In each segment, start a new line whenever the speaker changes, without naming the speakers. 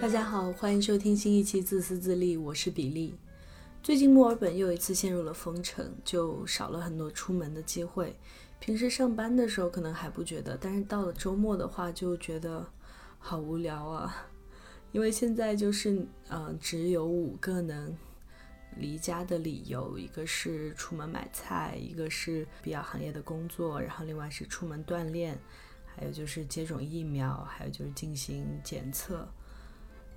大家好，欢迎收听新一期《自私自利》，我是比利。最近墨尔本又一次陷入了封城，就少了很多出门的机会。平时上班的时候可能还不觉得，但是到了周末的话就觉得好无聊啊。因为现在就是，嗯，只有五个能离家的理由，一个是出门买菜，一个是必要行业的工作，然后另外是出门锻炼，还有就是接种疫苗，还有就是进行检测。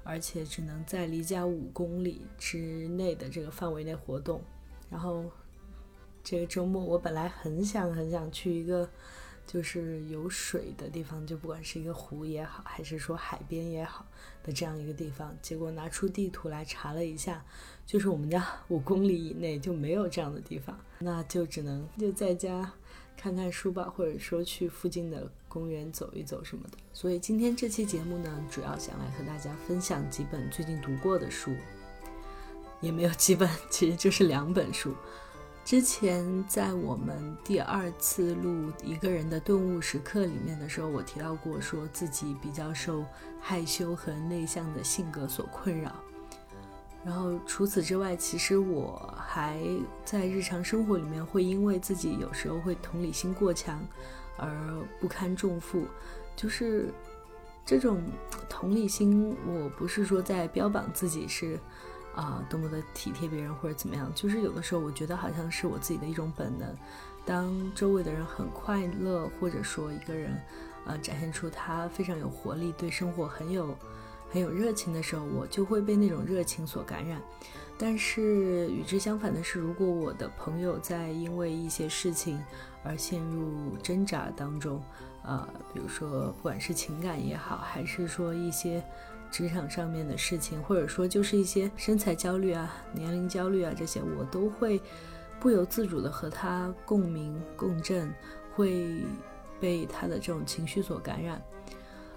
而且只能在离家五公里之内的这个范围内活动。然后这个周末我本来很想很想去一个就是有水的地方，就不管是一个湖也好，还是说海边也好的这样一个地方。结果拿出地图来查了一下，就是我们家五公里以内就没有这样的地方，那就只能就在家。看看书吧，或者说去附近的公园走一走什么的。所以今天这期节目呢，主要想来和大家分享几本最近读过的书，也没有几本，其实就是两本书。之前在我们第二次录一个人的顿悟时刻里面的时候，我提到过，说自己比较受害羞和内向的性格所困扰。然后除此之外，其实我还在日常生活里面会因为自己有时候会同理心过强而不堪重负。就是这种同理心，我不是说在标榜自己是啊多么的体贴别人或者怎么样，就是有的时候我觉得好像是我自己的一种本能。当周围的人很快乐，或者说一个人呃展现出他非常有活力，对生活很有。很有热情的时候，我就会被那种热情所感染。但是与之相反的是，如果我的朋友在因为一些事情而陷入挣扎当中，呃，比如说不管是情感也好，还是说一些职场上面的事情，或者说就是一些身材焦虑啊、年龄焦虑啊这些，我都会不由自主的和他共鸣共振，会被他的这种情绪所感染。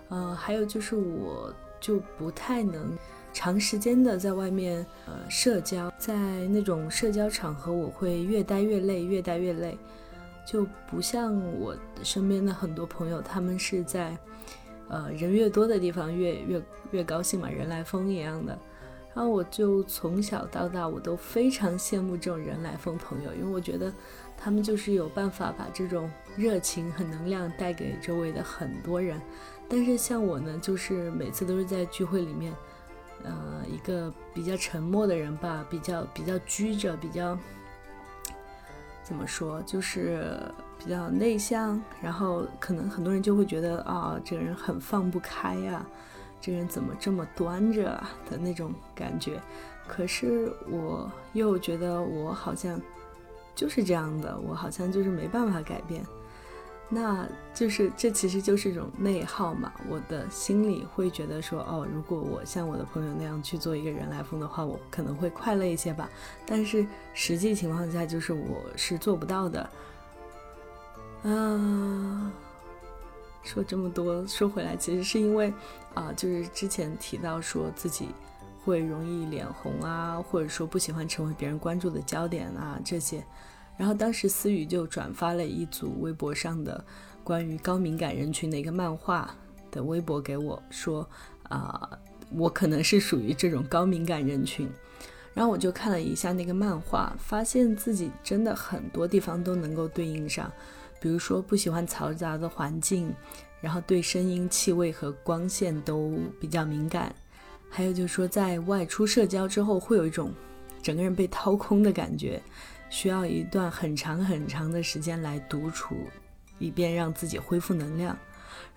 呃，还有就是我。就不太能长时间的在外面呃社交，在那种社交场合，我会越待越累，越待越累，就不像我身边的很多朋友，他们是在呃人越多的地方越越越高兴嘛，人来疯一样的。然后我就从小到大，我都非常羡慕这种人来疯朋友，因为我觉得他们就是有办法把这种热情和能量带给周围的很多人。但是像我呢，就是每次都是在聚会里面，呃，一个比较沉默的人吧，比较比较拘着，比较怎么说，就是比较内向。然后可能很多人就会觉得啊，这个人很放不开呀，这人怎么这么端着的那种感觉。可是我又觉得我好像就是这样的，我好像就是没办法改变。那就是这其实就是一种内耗嘛。我的心里会觉得说，哦，如果我像我的朋友那样去做一个人来疯的话，我可能会快乐一些吧。但是实际情况下，就是我是做不到的。啊，说这么多，说回来，其实是因为啊，就是之前提到说自己会容易脸红啊，或者说不喜欢成为别人关注的焦点啊，这些。然后当时思雨就转发了一组微博上的关于高敏感人群的一个漫画的微博给我，说啊，我可能是属于这种高敏感人群。然后我就看了一下那个漫画，发现自己真的很多地方都能够对应上，比如说不喜欢嘈杂的环境，然后对声音、气味和光线都比较敏感，还有就是说在外出社交之后会有一种整个人被掏空的感觉。需要一段很长很长的时间来独处，以便让自己恢复能量。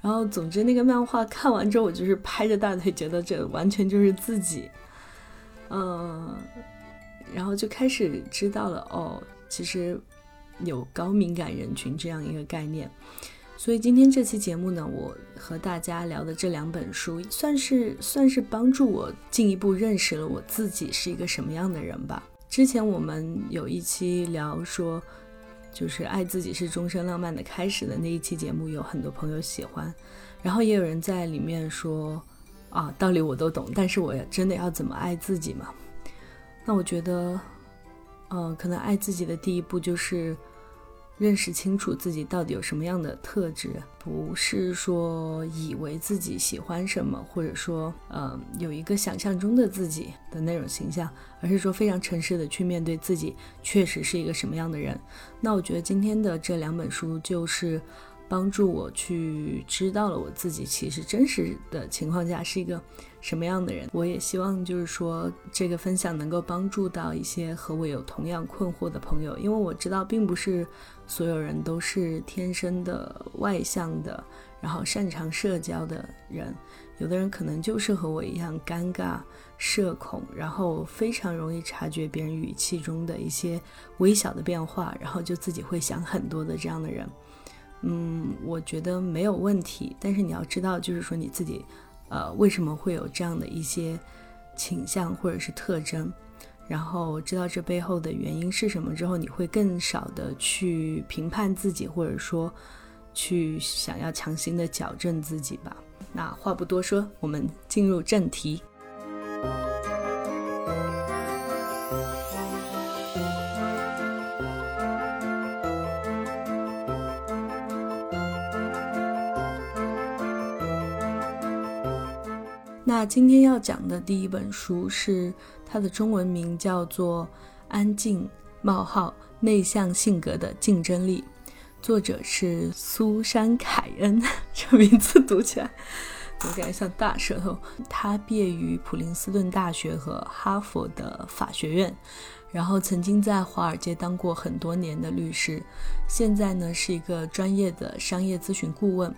然后，总之那个漫画看完之后，我就是拍着大腿，觉得这完全就是自己。嗯，然后就开始知道了哦，其实有高敏感人群这样一个概念。所以今天这期节目呢，我和大家聊的这两本书，算是算是帮助我进一步认识了我自己是一个什么样的人吧。之前我们有一期聊说，就是爱自己是终身浪漫的开始的那一期节目，有很多朋友喜欢，然后也有人在里面说，啊，道理我都懂，但是我真的要怎么爱自己嘛？那我觉得，嗯，可能爱自己的第一步就是，认识清楚自己到底有什么样的特质，不是说以为自己喜欢什么，或者说呃有一个想象中的自己的那种形象，而是说非常诚实的去面对自己确实是一个什么样的人。那我觉得今天的这两本书就是帮助我去知道了我自己其实真实的情况下是一个。什么样的人？我也希望就是说，这个分享能够帮助到一些和我有同样困惑的朋友，因为我知道，并不是所有人都是天生的外向的，然后擅长社交的人。有的人可能就是和我一样尴尬、社恐，然后非常容易察觉别人语气中的一些微小的变化，然后就自己会想很多的这样的人。嗯，我觉得没有问题，但是你要知道，就是说你自己。呃，为什么会有这样的一些倾向或者是特征？然后知道这背后的原因是什么之后，你会更少的去评判自己，或者说去想要强行的矫正自己吧。那话不多说，我们进入正题。那今天要讲的第一本书是它的中文名叫做《安静：冒号内向性格的竞争力》，作者是苏珊·凯恩。这名字读起来有点像大舌头。他毕业于普林斯顿大学和哈佛的法学院，然后曾经在华尔街当过很多年的律师，现在呢是一个专业的商业咨询顾问。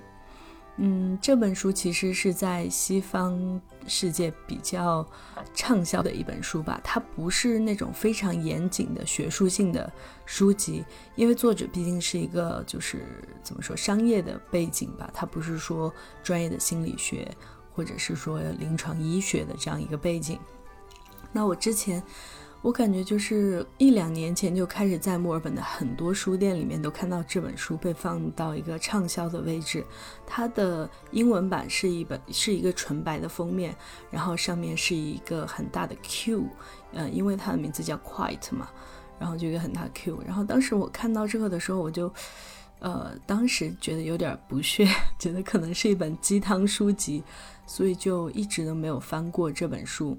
嗯，这本书其实是在西方世界比较畅销的一本书吧。它不是那种非常严谨的学术性的书籍，因为作者毕竟是一个就是怎么说商业的背景吧，他不是说专业的心理学或者是说临床医学的这样一个背景。那我之前。我感觉就是一两年前就开始在墨尔本的很多书店里面都看到这本书被放到一个畅销的位置。它的英文版是一本是一个纯白的封面，然后上面是一个很大的 Q，嗯，因为它的名字叫 Quiet 嘛，然后就一个很大 Q。然后当时我看到这个的时候，我就，呃，当时觉得有点不屑，觉得可能是一本鸡汤书籍，所以就一直都没有翻过这本书。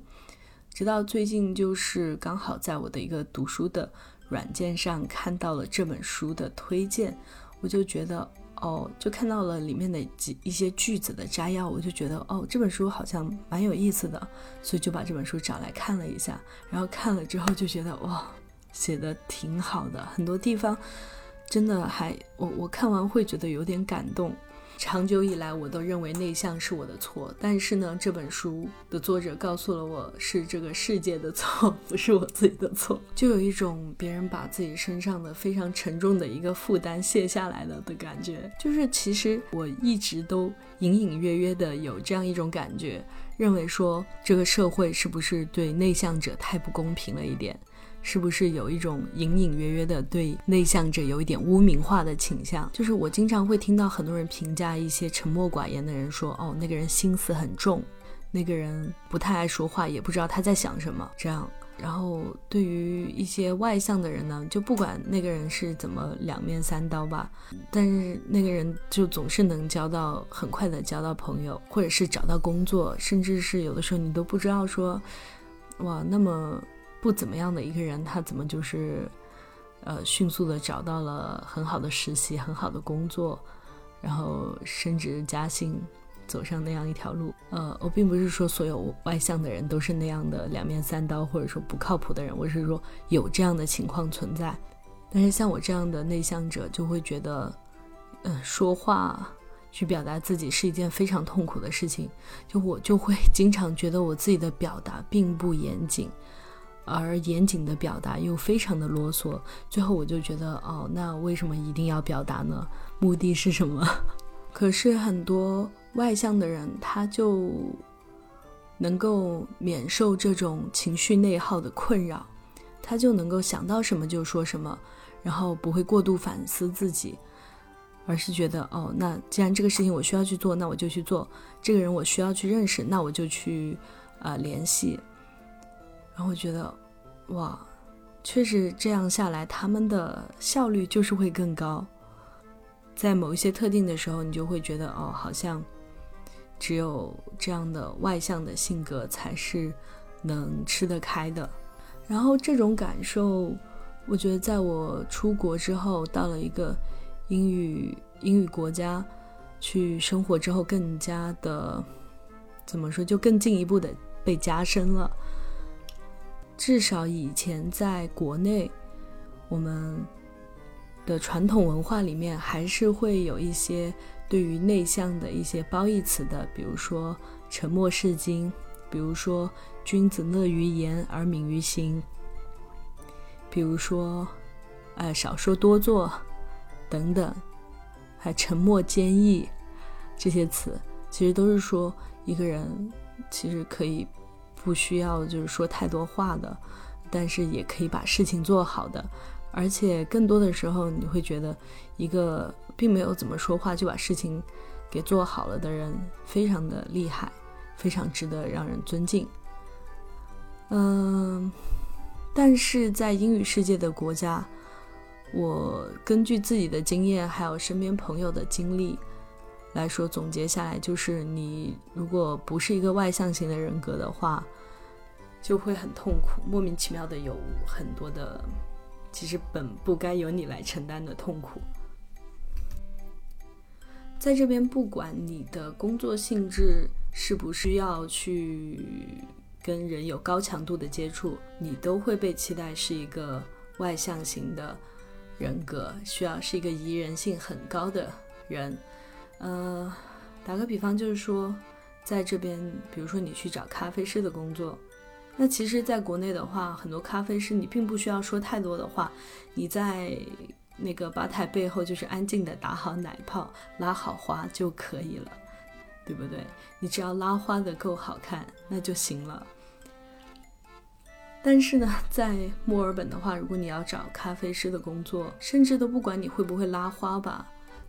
直到最近，就是刚好在我的一个读书的软件上看到了这本书的推荐，我就觉得哦，就看到了里面的几一些句子的摘要，我就觉得哦，这本书好像蛮有意思的，所以就把这本书找来看了一下。然后看了之后就觉得哇，写的挺好的，很多地方真的还我我看完会觉得有点感动。长久以来，我都认为内向是我的错，但是呢，这本书的作者告诉了我是这个世界的错，不是我自己的错，就有一种别人把自己身上的非常沉重的一个负担卸下来了的感觉。就是其实我一直都隐隐约约的有这样一种感觉，认为说这个社会是不是对内向者太不公平了一点。是不是有一种隐隐约约的对内向者有一点污名化的倾向？就是我经常会听到很多人评价一些沉默寡言的人说：“哦，那个人心思很重，那个人不太爱说话，也不知道他在想什么。”这样，然后对于一些外向的人呢，就不管那个人是怎么两面三刀吧，但是那个人就总是能交到很快的交到朋友，或者是找到工作，甚至是有的时候你都不知道说，哇，那么。不怎么样的一个人，他怎么就是，呃，迅速的找到了很好的实习、很好的工作，然后升职加薪，走上那样一条路。呃，我并不是说所有外向的人都是那样的两面三刀，或者说不靠谱的人，我是说有这样的情况存在。但是像我这样的内向者，就会觉得，嗯，说话去表达自己是一件非常痛苦的事情。就我就会经常觉得我自己的表达并不严谨。而严谨的表达又非常的啰嗦，最后我就觉得，哦，那为什么一定要表达呢？目的是什么？可是很多外向的人，他就能够免受这种情绪内耗的困扰，他就能够想到什么就说什么，然后不会过度反思自己，而是觉得，哦，那既然这个事情我需要去做，那我就去做；这个人我需要去认识，那我就去啊联系。然后我觉得，哇，确实这样下来，他们的效率就是会更高。在某一些特定的时候，你就会觉得哦，好像只有这样的外向的性格才是能吃得开的。然后这种感受，我觉得在我出国之后，到了一个英语英语国家去生活之后，更加的怎么说，就更进一步的被加深了。至少以前在国内，我们的传统文化里面还是会有一些对于内向的一些褒义词的，比如说“沉默是金”，比如说“君子乐于言而敏于行”，比如说“呃少说多做”等等，还“沉默坚毅”这些词，其实都是说一个人其实可以。不需要就是说太多话的，但是也可以把事情做好的，而且更多的时候你会觉得一个并没有怎么说话就把事情给做好了的人非常的厉害，非常值得让人尊敬。嗯，但是在英语世界的国家，我根据自己的经验还有身边朋友的经历。来说总结下来，就是你如果不是一个外向型的人格的话，就会很痛苦，莫名其妙的有很多的其实本不该由你来承担的痛苦。在这边，不管你的工作性质是不是要去跟人有高强度的接触，你都会被期待是一个外向型的人格，需要是一个宜人性很高的人。呃，打个比方，就是说，在这边，比如说你去找咖啡师的工作，那其实，在国内的话，很多咖啡师你并不需要说太多的话，你在那个吧台背后就是安静的打好奶泡、拉好花就可以了，对不对？你只要拉花的够好看，那就行了。但是呢，在墨尔本的话，如果你要找咖啡师的工作，甚至都不管你会不会拉花吧。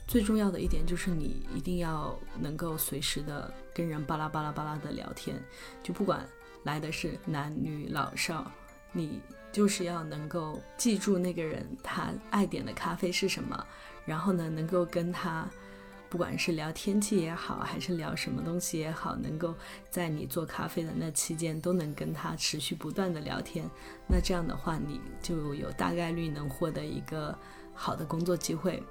最重要的一点就是你一定要能够随时的跟人巴拉巴拉巴拉的聊天，就不管来的是男女老少，你就是要能够记住那个人他爱点的咖啡是什么，然后呢，能够跟他不管是聊天气也好，还是聊什么东西也好，能够在你做咖啡的那期间都能跟他持续不断的聊天，那这样的话你就有大概率能获得一个好的工作机会。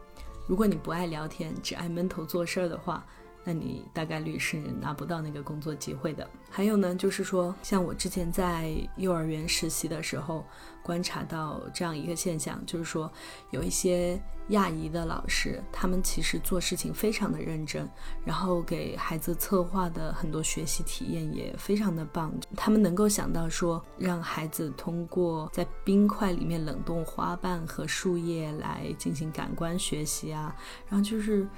如果你不爱聊天，只爱闷头做事儿的话，那你大概率是拿不到那个工作机会的。还有呢，就是说，像我之前在幼儿园实习的时候，观察到这样一个现象，就是说，有一些亚裔的老师，他们其实做事情非常的认真，然后给孩子策划的很多学习体验也非常的棒。他们能够想到说，让孩子通过在冰块里面冷冻花瓣和树叶来进行感官学习啊，然后就是。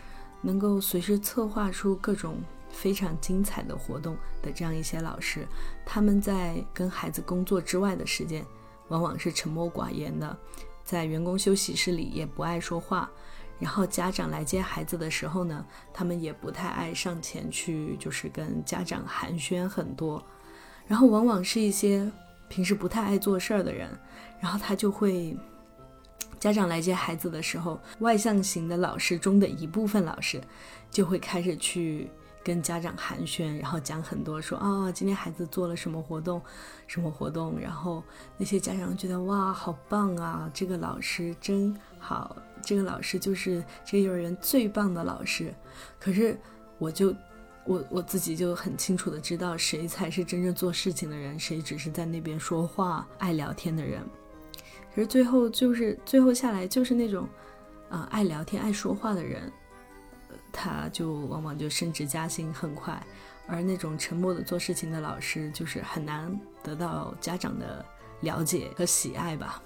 能够随时策划出各种非常精彩的活动的这样一些老师，他们在跟孩子工作之外的时间，往往是沉默寡言的，在员工休息室里也不爱说话。然后家长来接孩子的时候呢，他们也不太爱上前去，就是跟家长寒暄很多。然后往往是一些平时不太爱做事儿的人，然后他就会。家长来接孩子的时候，外向型的老师中的一部分老师就会开始去跟家长寒暄，然后讲很多，说啊，今天孩子做了什么活动，什么活动，然后那些家长觉得哇，好棒啊，这个老师真好，这个老师就是这个幼儿园最棒的老师。可是我就我我自己就很清楚的知道，谁才是真正做事情的人，谁只是在那边说话、爱聊天的人。可是最后就是最后下来就是那种，啊，爱聊天、爱说话的人，他就往往就升职加薪很快，而那种沉默的做事情的老师，就是很难得到家长的了解和喜爱吧。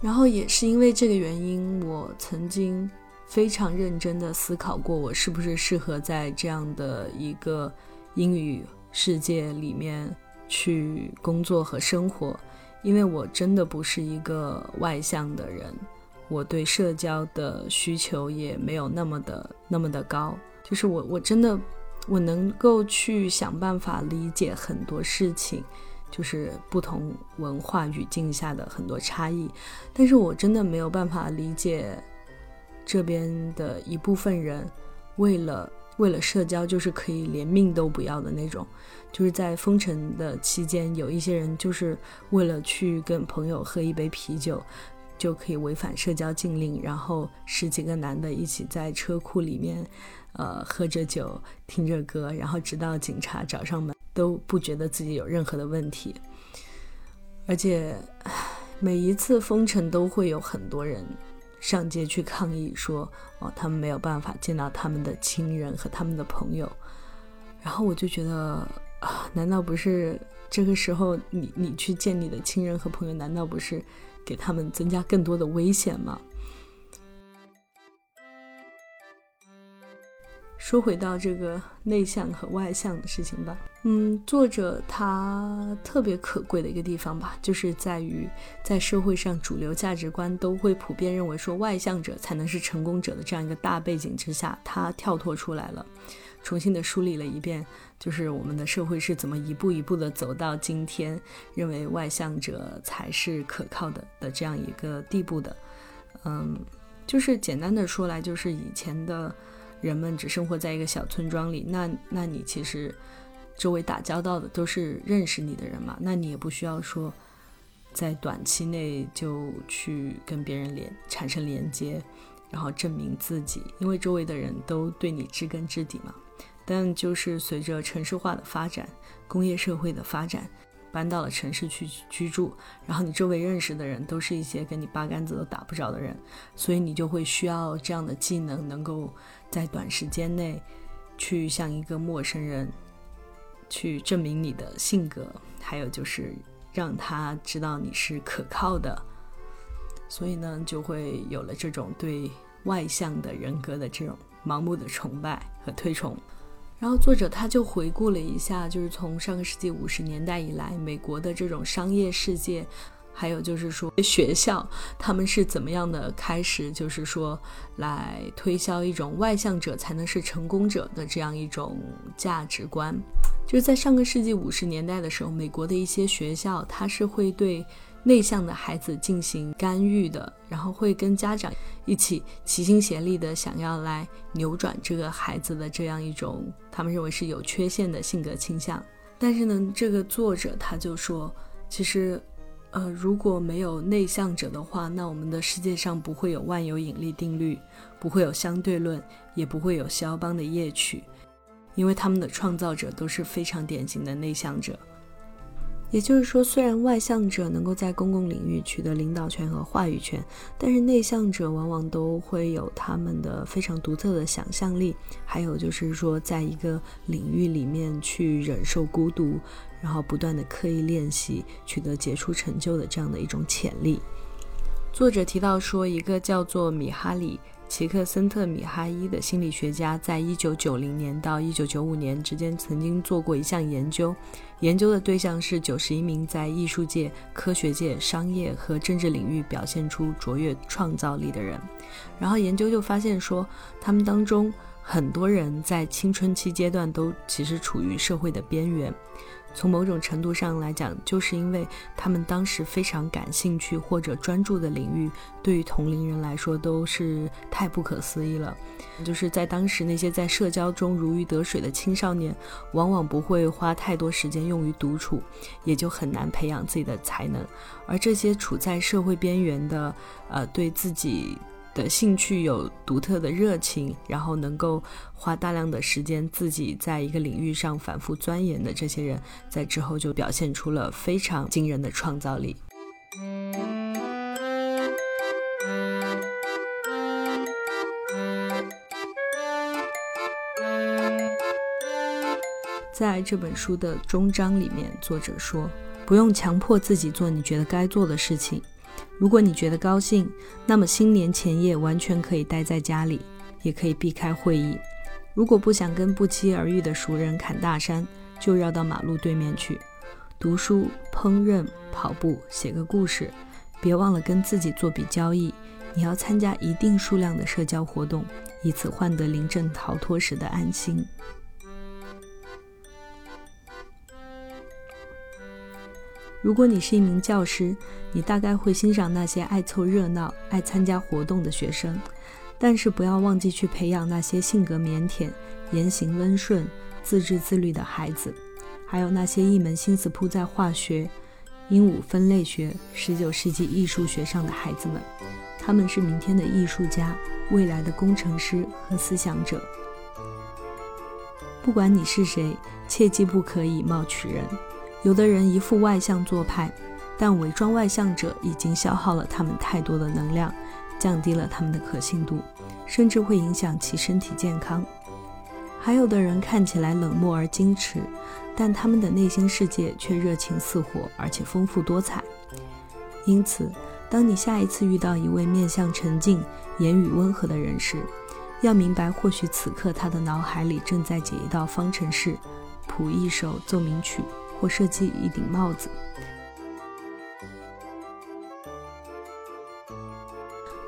然后也是因为这个原因，我曾经非常认真的思考过，我是不是适合在这样的一个英语世界里面去工作和生活。因为我真的不是一个外向的人，我对社交的需求也没有那么的那么的高。就是我我真的我能够去想办法理解很多事情，就是不同文化语境下的很多差异。但是我真的没有办法理解这边的一部分人为了为了社交，就是可以连命都不要的那种。就是在封城的期间，有一些人就是为了去跟朋友喝一杯啤酒。就可以违反社交禁令，然后十几个男的一起在车库里面，呃，喝着酒，听着歌，然后直到警察找上门，都不觉得自己有任何的问题。而且，每一次封城都会有很多人上街去抗议，说哦，他们没有办法见到他们的亲人和他们的朋友。然后我就觉得啊，难道不是这个时候你你去见你的亲人和朋友，难道不是？给他们增加更多的危险吗？说回到这个内向和外向的事情吧。嗯，作者他特别可贵的一个地方吧，就是在于在社会上主流价值观都会普遍认为说外向者才能是成功者的这样一个大背景之下，他跳脱出来了。重新的梳理了一遍，就是我们的社会是怎么一步一步的走到今天，认为外向者才是可靠的的这样一个地步的。嗯，就是简单的说来，就是以前的人们只生活在一个小村庄里，那那你其实周围打交道的都是认识你的人嘛，那你也不需要说在短期内就去跟别人连产生连接，然后证明自己，因为周围的人都对你知根知底嘛。但就是随着城市化的发展，工业社会的发展，搬到了城市去居住，然后你周围认识的人都是一些跟你八竿子都打不着的人，所以你就会需要这样的技能，能够在短时间内去向一个陌生人去证明你的性格，还有就是让他知道你是可靠的，所以呢，就会有了这种对外向的人格的这种盲目的崇拜和推崇。然后作者他就回顾了一下，就是从上个世纪五十年代以来，美国的这种商业世界，还有就是说学校，他们是怎么样的开始，就是说来推销一种外向者才能是成功者的这样一种价值观。就是在上个世纪五十年代的时候，美国的一些学校，它是会对。内向的孩子进行干预的，然后会跟家长一起齐心协力的，想要来扭转这个孩子的这样一种他们认为是有缺陷的性格倾向。但是呢，这个作者他就说，其实，呃，如果没有内向者的话，那我们的世界上不会有万有引力定律，不会有相对论，也不会有肖邦的夜曲，因为他们的创造者都是非常典型的内向者。也就是说，虽然外向者能够在公共领域取得领导权和话语权，但是内向者往往都会有他们的非常独特的想象力，还有就是说，在一个领域里面去忍受孤独，然后不断的刻意练习，取得杰出成就的这样的一种潜力。作者提到说，一个叫做米哈里。齐克森特米哈伊的心理学家在一九九零年到一九九五年之间曾经做过一项研究，研究的对象是九十一名在艺术界、科学界、商业和政治领域表现出卓越创造力的人。然后研究就发现说，他们当中很多人在青春期阶段都其实处于社会的边缘。从某种程度上来讲，就是因为他们当时非常感兴趣或者专注的领域，对于同龄人来说都是太不可思议了。就是在当时，那些在社交中如鱼得水的青少年，往往不会花太多时间用于独处，也就很难培养自己的才能。而这些处在社会边缘的，呃，对自己。的兴趣有独特的热情，然后能够花大量的时间自己在一个领域上反复钻研的这些人，在之后就表现出了非常惊人的创造力。在这本书的终章里面，作者说：“不用强迫自己做你觉得该做的事情。”如果你觉得高兴，那么新年前夜完全可以待在家里，也可以避开会议。如果不想跟不期而遇的熟人侃大山，就绕到马路对面去，读书、烹饪、跑步、写个故事。别忘了跟自己做笔交易，你要参加一定数量的社交活动，以此换得临阵逃脱时的安心。如果你是一名教师，你大概会欣赏那些爱凑热闹、爱参加活动的学生，但是不要忘记去培养那些性格腼腆、言行温顺、自制自律的孩子，还有那些一门心思扑在化学、鹦鹉分类学、十九世纪艺术学上的孩子们。他们是明天的艺术家、未来的工程师和思想者。不管你是谁，切记不可以貌取人。有的人一副外向做派，但伪装外向者已经消耗了他们太多的能量，降低了他们的可信度，甚至会影响其身体健康。还有的人看起来冷漠而矜持，但他们的内心世界却热情似火，而且丰富多彩。因此，当你下一次遇到一位面相沉静、言语温和的人时，要明白，或许此刻他的脑海里正在解一道方程式，谱一首奏鸣曲。或设计一顶帽子。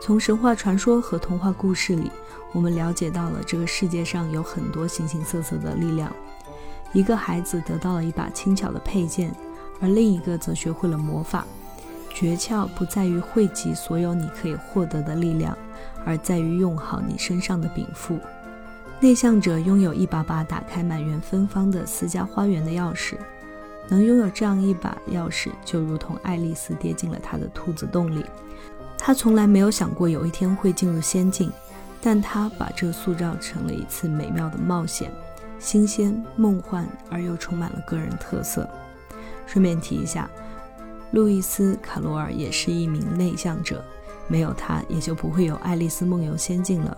从神话传说和童话故事里，我们了解到了这个世界上有很多形形色色的力量。一个孩子得到了一把轻巧的佩剑，而另一个则学会了魔法。诀窍不在于汇集所有你可以获得的力量，而在于用好你身上的禀赋。内向者拥有一把把打开满园芬芳的私家花园的钥匙。能拥有这样一把钥匙，就如同爱丽丝跌进了她的兔子洞里。她从来没有想过有一天会进入仙境，但她把这塑造成了一次美妙的冒险，新鲜、梦幻而又充满了个人特色。顺便提一下，路易斯·卡罗尔也是一名内向者，没有他，也就不会有《爱丽丝梦游仙境》了。